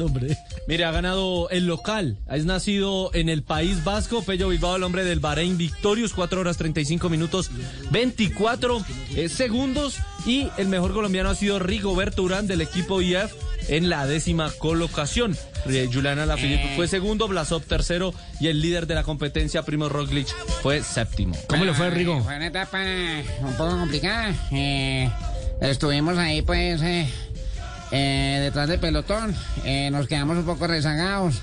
Hombre. Mire, ha ganado el local. Es nacido en el País Vasco. Pello Bilbao, el hombre del Bahrein Victorious. 4 horas 35 minutos 24 eh, segundos. Y el mejor colombiano ha sido Rigoberto Urán del equipo IF en la décima colocación. Eh, Juliana Lafilippe fue segundo, Blasov tercero y el líder de la competencia, Primo Roglic, fue séptimo. ¿Cómo le fue, Rigo? Fue una etapa un poco complicada. Eh, estuvimos ahí, pues, eh, eh, detrás del pelotón. Eh, nos quedamos un poco rezagados.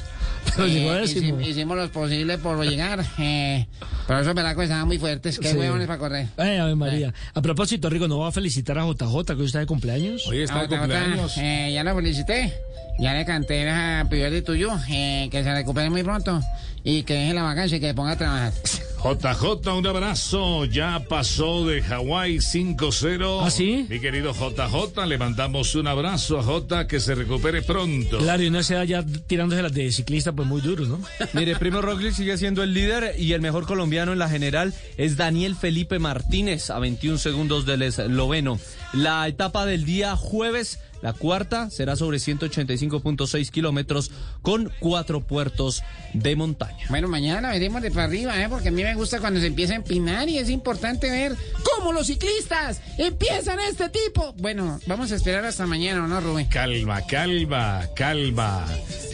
Pero Eh, llegó décimo. hici- hicimos lo posible por llegar. Eh, pero esos velacos estaban muy fuertes. Qué Sí. huevones para correr. Ay, Ave María. A propósito, Rigo, ¿no va a felicitar a JJ que hoy está de cumpleaños? Hoy está de cumpleaños. eh, ya lo felicité. Ya le canté a Piber de Tuyo eh, que se recupere muy pronto y que deje la vacancia y que ponga a trabajar. JJ, un abrazo. Ya pasó de Hawái 5-0. ¿Ah, sí? Mi querido JJ, le mandamos un abrazo a J que se recupere pronto. Claro, y no se ya tirándose las de ciclista, pues muy duro, ¿no? Mire, Primo Roglic sigue siendo el líder y el mejor colombiano en la general es Daniel Felipe Martínez a 21 segundos del esloveno. La etapa del día jueves, la cuarta, será sobre 185.6 kilómetros con cuatro puertos de montaña. Bueno, mañana la veremos de para arriba, ¿eh? porque a mí me gusta cuando se empieza a empinar y es importante ver cómo los ciclistas empiezan este tipo. Bueno, vamos a esperar hasta mañana, ¿o ¿no, Rubén? Calma, calma, calma.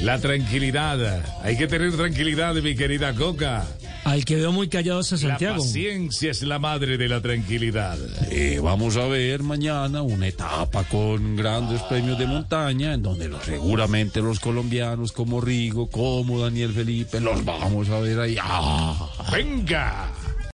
La tranquilidad. Hay que tener tranquilidad, mi querida Coca. Al que veo muy callado es a La Santiago. paciencia es la madre de la tranquilidad. Eh, vamos a ver mañana una etapa con grandes premios de montaña en donde los- seguramente los colombianos como Rigo, como Daniel Felipe, los vamos a ver ahí. ¡Ah! Venga.